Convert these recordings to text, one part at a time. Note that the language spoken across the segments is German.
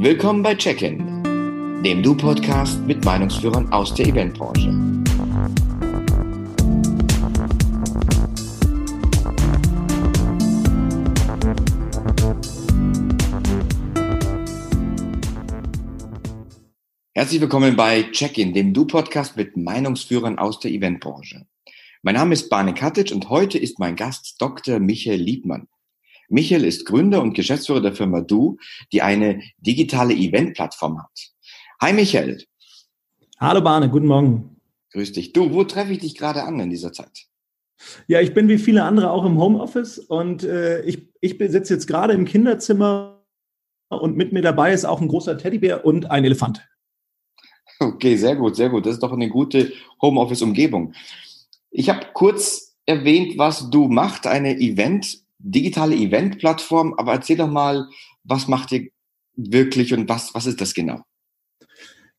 Willkommen bei Check-in, dem Du-Podcast mit Meinungsführern aus der Eventbranche. Herzlich willkommen bei Check-in, dem Du-Podcast mit Meinungsführern aus der Eventbranche. Mein Name ist Barne Katic und heute ist mein Gast Dr. Michael Liebmann. Michael ist Gründer und Geschäftsführer der Firma Du, die eine digitale Eventplattform hat. Hi Michael. Hallo Barne, guten Morgen. Grüß dich. Du, wo treffe ich dich gerade an in dieser Zeit? Ja, ich bin wie viele andere auch im Homeoffice und äh, ich, ich sitze jetzt gerade im Kinderzimmer und mit mir dabei ist auch ein großer Teddybär und ein Elefant. Okay, sehr gut, sehr gut. Das ist doch eine gute Homeoffice-Umgebung. Ich habe kurz erwähnt, was du machst, eine Event digitale Event-Plattform, aber erzähl doch mal, was macht ihr wirklich und was, was ist das genau?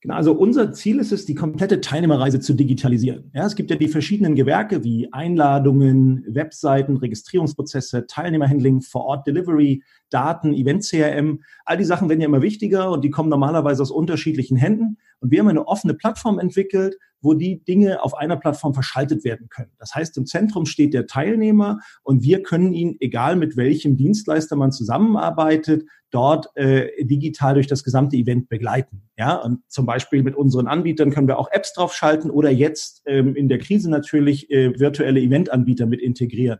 Genau, also unser Ziel ist es, die komplette Teilnehmerreise zu digitalisieren. Ja, es gibt ja die verschiedenen Gewerke wie Einladungen, Webseiten, Registrierungsprozesse, Teilnehmerhandling, Vor-Ort-Delivery, Daten, Event-CRM. All die Sachen werden ja immer wichtiger und die kommen normalerweise aus unterschiedlichen Händen. Und wir haben eine offene Plattform entwickelt, wo die Dinge auf einer Plattform verschaltet werden können. Das heißt, im Zentrum steht der Teilnehmer und wir können ihn, egal mit welchem Dienstleister man zusammenarbeitet, dort äh, digital durch das gesamte Event begleiten. Ja, und zum Beispiel mit unseren Anbietern können wir auch Apps draufschalten oder jetzt ähm, in der Krise natürlich äh, virtuelle Eventanbieter mit integrieren.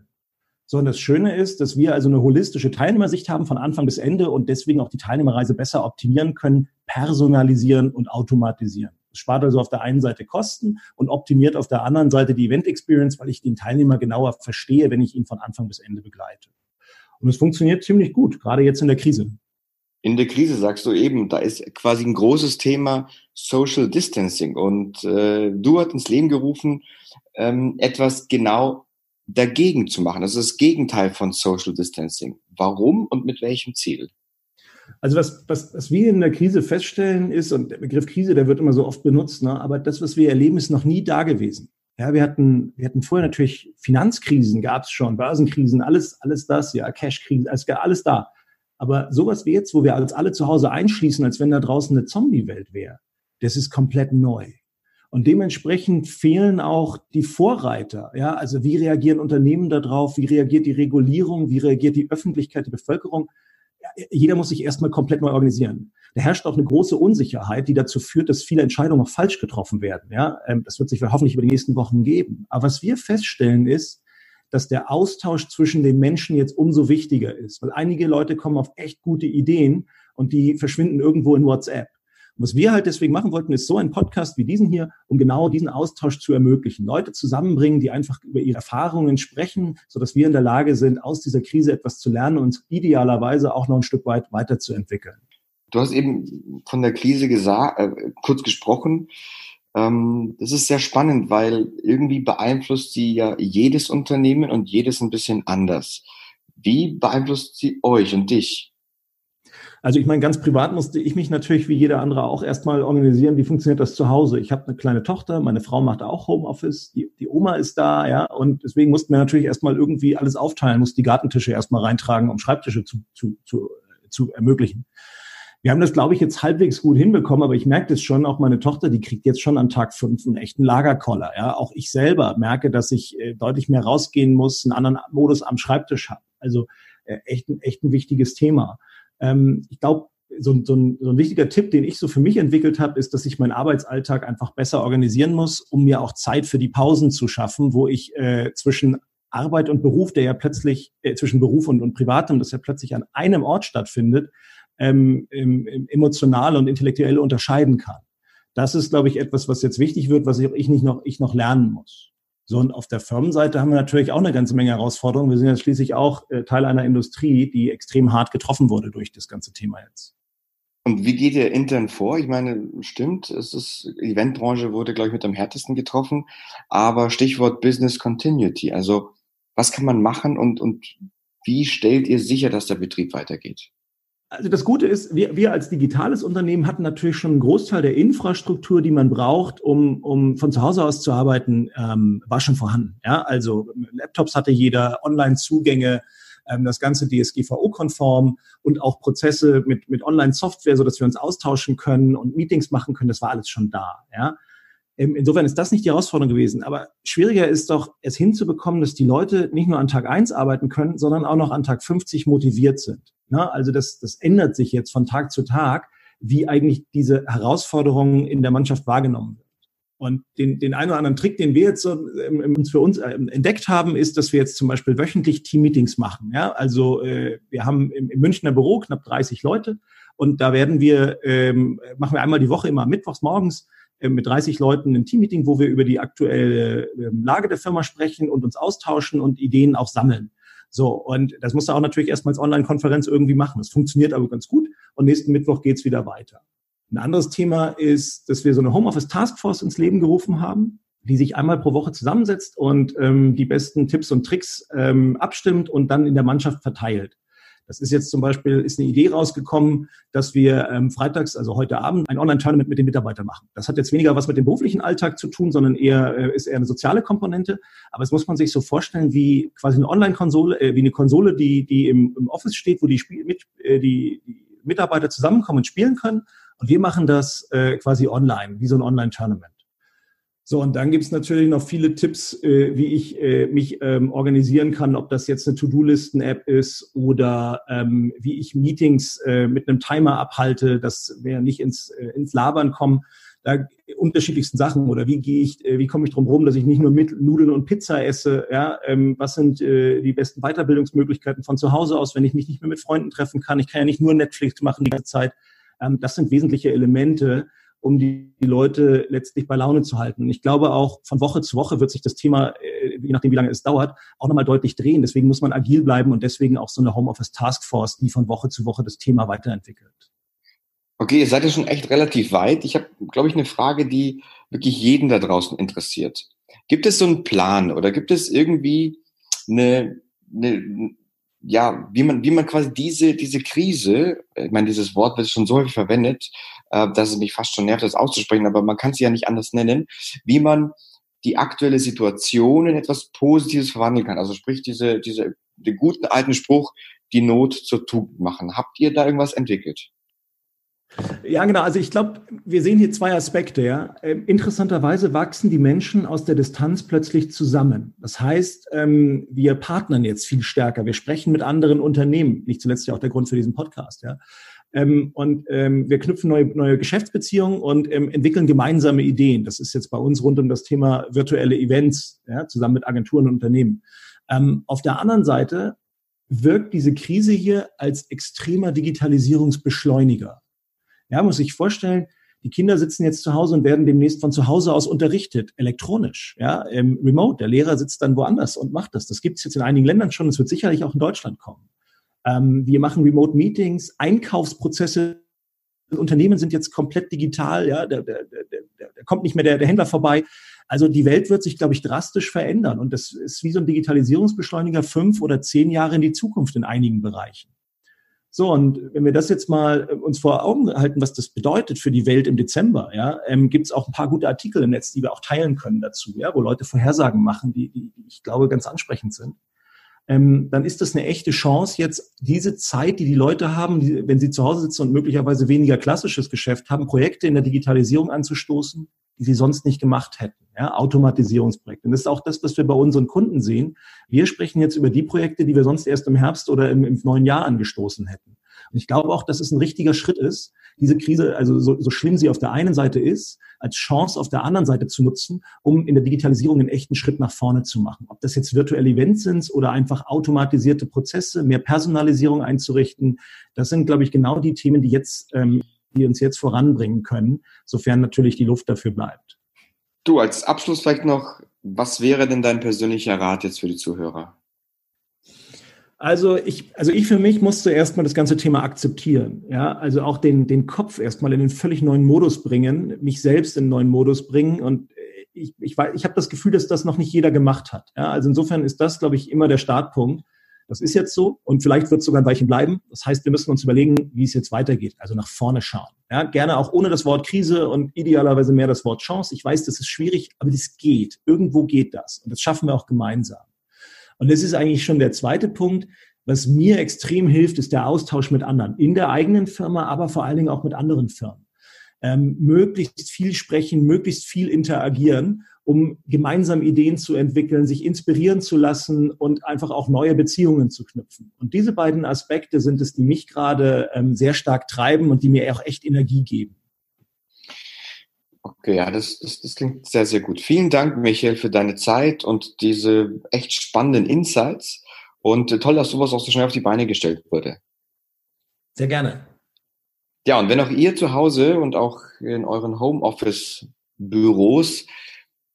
So, und das Schöne ist, dass wir also eine holistische Teilnehmersicht haben von Anfang bis Ende und deswegen auch die Teilnehmerreise besser optimieren können, personalisieren und automatisieren. Es spart also auf der einen Seite Kosten und optimiert auf der anderen Seite die Event Experience, weil ich den Teilnehmer genauer verstehe, wenn ich ihn von Anfang bis Ende begleite. Und es funktioniert ziemlich gut, gerade jetzt in der Krise. In der Krise sagst du eben, da ist quasi ein großes Thema Social Distancing und äh, du hast ins Leben gerufen, ähm, etwas genau dagegen zu machen. Das ist das Gegenteil von Social Distancing. Warum und mit welchem Ziel? Also was, was, was wir in der Krise feststellen ist, und der Begriff Krise, der wird immer so oft benutzt, ne, aber das, was wir erleben, ist noch nie da gewesen. Ja, wir hatten, wir hatten vorher natürlich Finanzkrisen, gab es schon, Börsenkrisen, alles, alles das, ja, Cashkrisen, alles, alles da. Aber sowas wie jetzt, wo wir uns alle zu Hause einschließen, als wenn da draußen eine Zombie-Welt wäre, das ist komplett neu. Und dementsprechend fehlen auch die Vorreiter. Ja, also wie reagieren Unternehmen darauf? Wie reagiert die Regulierung? Wie reagiert die Öffentlichkeit, die Bevölkerung? Jeder muss sich erstmal komplett neu organisieren. Da herrscht auch eine große Unsicherheit, die dazu führt, dass viele Entscheidungen auch falsch getroffen werden. Ja, ähm, das wird sich hoffentlich über die nächsten Wochen geben. Aber was wir feststellen ist, dass der Austausch zwischen den Menschen jetzt umso wichtiger ist, weil einige Leute kommen auf echt gute Ideen und die verschwinden irgendwo in WhatsApp. Was wir halt deswegen machen wollten, ist so ein Podcast wie diesen hier, um genau diesen Austausch zu ermöglichen. Leute zusammenbringen, die einfach über ihre Erfahrungen sprechen, so dass wir in der Lage sind, aus dieser Krise etwas zu lernen und idealerweise auch noch ein Stück weit weiterzuentwickeln. Du hast eben von der Krise gesagt, äh, kurz gesprochen. Ähm, das ist sehr spannend, weil irgendwie beeinflusst sie ja jedes Unternehmen und jedes ein bisschen anders. Wie beeinflusst sie euch und dich? Also ich meine, ganz privat musste ich mich natürlich wie jeder andere auch erstmal organisieren, wie funktioniert das zu Hause. Ich habe eine kleine Tochter, meine Frau macht auch Homeoffice, die, die Oma ist da, ja, und deswegen mussten wir natürlich erstmal irgendwie alles aufteilen, mussten die Gartentische erstmal reintragen, um Schreibtische zu, zu, zu, zu ermöglichen. Wir haben das, glaube ich, jetzt halbwegs gut hinbekommen, aber ich merke das schon, auch meine Tochter, die kriegt jetzt schon an Tag fünf einen echten Lagerkoller. Ja? Auch ich selber merke, dass ich äh, deutlich mehr rausgehen muss, einen anderen Modus am Schreibtisch habe. Also äh, echt, ein, echt ein wichtiges Thema. Ähm, ich glaube, so, so, ein, so ein wichtiger Tipp, den ich so für mich entwickelt habe, ist, dass ich meinen Arbeitsalltag einfach besser organisieren muss, um mir auch Zeit für die Pausen zu schaffen, wo ich äh, zwischen Arbeit und Beruf, der ja plötzlich, äh, zwischen Beruf und, und Privatem, das ja plötzlich an einem Ort stattfindet, ähm, im, im emotional und intellektuell unterscheiden kann. Das ist, glaube ich, etwas, was jetzt wichtig wird, was ich, ich nicht noch, ich noch lernen muss. So, und auf der Firmenseite haben wir natürlich auch eine ganze Menge Herausforderungen. Wir sind ja schließlich auch äh, Teil einer Industrie, die extrem hart getroffen wurde durch das ganze Thema jetzt. Und wie geht ihr intern vor? Ich meine, stimmt, es ist, Eventbranche wurde, glaube ich, mit am härtesten getroffen. Aber Stichwort Business Continuity. Also, was kann man machen und, und wie stellt ihr sicher, dass der Betrieb weitergeht? Also das Gute ist, wir, wir als digitales Unternehmen hatten natürlich schon einen Großteil der Infrastruktur, die man braucht, um, um von zu Hause aus zu arbeiten, ähm, war schon vorhanden. Ja, also Laptops hatte jeder, Online-Zugänge, ähm, das Ganze DSGVO-konform und auch Prozesse mit, mit Online-Software, so dass wir uns austauschen können und Meetings machen können. Das war alles schon da. Ja? Ähm, insofern ist das nicht die Herausforderung gewesen. Aber schwieriger ist doch, es hinzubekommen, dass die Leute nicht nur an Tag eins arbeiten können, sondern auch noch an Tag 50 motiviert sind. Na, also das, das ändert sich jetzt von Tag zu Tag, wie eigentlich diese Herausforderungen in der Mannschaft wahrgenommen wird. Und den, den einen oder anderen Trick, den wir jetzt so ähm, uns für uns äh, entdeckt haben, ist, dass wir jetzt zum Beispiel wöchentlich Team-Meetings machen. Ja, also äh, wir haben im, im Münchner Büro knapp 30 Leute und da werden wir ähm, machen wir einmal die Woche immer mittwochs morgens äh, mit 30 Leuten ein Teammeeting, wo wir über die aktuelle äh, Lage der Firma sprechen und uns austauschen und Ideen auch sammeln. So, und das muss er auch natürlich erstmal als Online-Konferenz irgendwie machen. Das funktioniert aber ganz gut und nächsten Mittwoch geht's wieder weiter. Ein anderes Thema ist, dass wir so eine Homeoffice Taskforce ins Leben gerufen haben, die sich einmal pro Woche zusammensetzt und ähm, die besten Tipps und Tricks ähm, abstimmt und dann in der Mannschaft verteilt. Das ist jetzt zum Beispiel, ist eine Idee rausgekommen, dass wir ähm, freitags, also heute Abend, ein Online-Tournament mit den Mitarbeitern machen. Das hat jetzt weniger was mit dem beruflichen Alltag zu tun, sondern eher, äh, ist eher eine soziale Komponente. Aber es muss man sich so vorstellen wie quasi eine Online-Konsole, äh, wie eine Konsole, die, die im, im Office steht, wo die, Spiel, mit, äh, die, die Mitarbeiter zusammenkommen und spielen können. Und wir machen das äh, quasi online, wie so ein Online-Tournament. So, und dann gibt's natürlich noch viele Tipps, äh, wie ich äh, mich ähm, organisieren kann, ob das jetzt eine To-Do-Listen-App ist oder ähm, wie ich Meetings äh, mit einem Timer abhalte, dass wir nicht ins, äh, ins Labern kommen. Da unterschiedlichsten Sachen oder wie gehe ich, äh, wie komme ich drum rum, dass ich nicht nur mit Nudeln und Pizza esse, ja, ähm, was sind äh, die besten Weiterbildungsmöglichkeiten von zu Hause aus, wenn ich mich nicht mehr mit Freunden treffen kann. Ich kann ja nicht nur Netflix machen die ganze Zeit. Ähm, das sind wesentliche Elemente, um die, die Leute letztlich bei Laune zu halten. Ich glaube auch, von Woche zu Woche wird sich das Thema, äh, je nachdem wie lange es dauert, auch nochmal deutlich drehen. Deswegen muss man agil bleiben und deswegen auch so eine Homeoffice Taskforce, die von Woche zu Woche das Thema weiterentwickelt. Okay, ihr seid ja schon echt relativ weit. Ich habe, glaube ich, eine Frage, die wirklich jeden da draußen interessiert. Gibt es so einen Plan oder gibt es irgendwie eine, eine ja, wie man, wie man quasi diese, diese Krise, ich meine, dieses Wort wird schon so häufig verwendet, äh, dass es mich fast schon nervt, das auszusprechen, aber man kann es ja nicht anders nennen, wie man die aktuelle Situation in etwas Positives verwandeln kann. Also sprich, diese, diese, den guten alten Spruch, die Not zur Tugend machen. Habt ihr da irgendwas entwickelt? Ja, genau. Also ich glaube, wir sehen hier zwei Aspekte. Ja. Ähm, interessanterweise wachsen die Menschen aus der Distanz plötzlich zusammen. Das heißt, ähm, wir partnern jetzt viel stärker. Wir sprechen mit anderen Unternehmen. Nicht zuletzt ja auch der Grund für diesen Podcast. Ja. Ähm, und wir knüpfen neue, neue Geschäftsbeziehungen und entwickeln gemeinsame Ideen. Das ist jetzt bei uns rund um das Thema virtuelle Events, ja, zusammen mit Agenturen und Unternehmen. Auf der anderen Seite wirkt diese Krise hier als extremer Digitalisierungsbeschleuniger. Ja, muss ich vorstellen, die Kinder sitzen jetzt zu Hause und werden demnächst von zu Hause aus unterrichtet, elektronisch, ja, im Remote. Der Lehrer sitzt dann woanders und macht das. Das gibt es jetzt in einigen Ländern schon. Es wird sicherlich auch in Deutschland kommen. Ähm, wir machen Remote Meetings, Einkaufsprozesse. Unternehmen sind jetzt komplett digital, ja, da, da, da, da kommt nicht mehr der, der Händler vorbei. Also die Welt wird sich, glaube ich, drastisch verändern. Und das ist wie so ein Digitalisierungsbeschleuniger fünf oder zehn Jahre in die Zukunft in einigen Bereichen. So, und wenn wir das jetzt mal äh, uns vor Augen halten, was das bedeutet für die Welt im Dezember, ja, ähm, gibt es auch ein paar gute Artikel im Netz, die wir auch teilen können dazu, ja, wo Leute Vorhersagen machen, die, die, ich glaube ganz ansprechend sind. Ähm, dann ist das eine echte Chance, jetzt diese Zeit, die die Leute haben, die, wenn sie zu Hause sitzen und möglicherweise weniger klassisches Geschäft haben, Projekte in der Digitalisierung anzustoßen, die sie sonst nicht gemacht hätten. Ja, Automatisierungsprojekte. Und das ist auch das, was wir bei unseren Kunden sehen. Wir sprechen jetzt über die Projekte, die wir sonst erst im Herbst oder im, im neuen Jahr angestoßen hätten. Und ich glaube auch, dass es ein richtiger Schritt ist, diese Krise, also so, so schlimm sie auf der einen Seite ist, als Chance auf der anderen Seite zu nutzen, um in der Digitalisierung einen echten Schritt nach vorne zu machen. Ob das jetzt virtuelle Events sind oder einfach automatisierte Prozesse, mehr Personalisierung einzurichten, das sind, glaube ich, genau die Themen, die jetzt ähm, die uns jetzt voranbringen können, sofern natürlich die Luft dafür bleibt. Du, als Abschluss vielleicht noch, was wäre denn dein persönlicher Rat jetzt für die Zuhörer? Also ich, also ich für mich musste erstmal das ganze Thema akzeptieren. Ja, also auch den, den Kopf erstmal in einen völlig neuen Modus bringen, mich selbst in einen neuen Modus bringen. Und ich, ich, ich habe das Gefühl, dass das noch nicht jeder gemacht hat. Ja, also insofern ist das, glaube ich, immer der Startpunkt. Das ist jetzt so und vielleicht wird es sogar ein Weilchen bleiben. Das heißt, wir müssen uns überlegen, wie es jetzt weitergeht, also nach vorne schauen. Ja, gerne auch ohne das Wort Krise und idealerweise mehr das Wort Chance. Ich weiß, das ist schwierig, aber das geht. Irgendwo geht das und das schaffen wir auch gemeinsam. Und das ist eigentlich schon der zweite Punkt. Was mir extrem hilft, ist der Austausch mit anderen, in der eigenen Firma, aber vor allen Dingen auch mit anderen Firmen. Ähm, möglichst viel sprechen, möglichst viel interagieren, um gemeinsam Ideen zu entwickeln, sich inspirieren zu lassen und einfach auch neue Beziehungen zu knüpfen. Und diese beiden Aspekte sind es, die mich gerade ähm, sehr stark treiben und die mir auch echt Energie geben. Okay, ja, das, das, das klingt sehr, sehr gut. Vielen Dank, Michael, für deine Zeit und diese echt spannenden Insights. Und äh, toll, dass sowas auch so schnell auf die Beine gestellt wurde. Sehr gerne. Ja, und wenn auch ihr zu Hause und auch in euren Homeoffice-Büros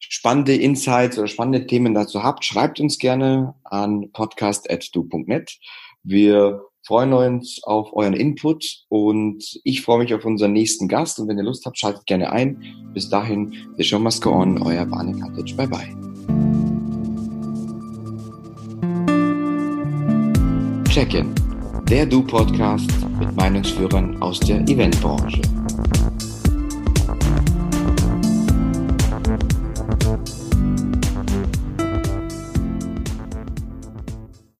spannende Insights oder spannende Themen dazu habt, schreibt uns gerne an podcast.du.net. Wir freuen uns auf euren Input und ich freue mich auf unseren nächsten Gast und wenn ihr Lust habt, schaltet gerne ein. Bis dahin, the show must go on, euer Barney Cottage. Bye bye. Check-in, der Du-Podcast mit Meinungsführern aus der Eventbranche.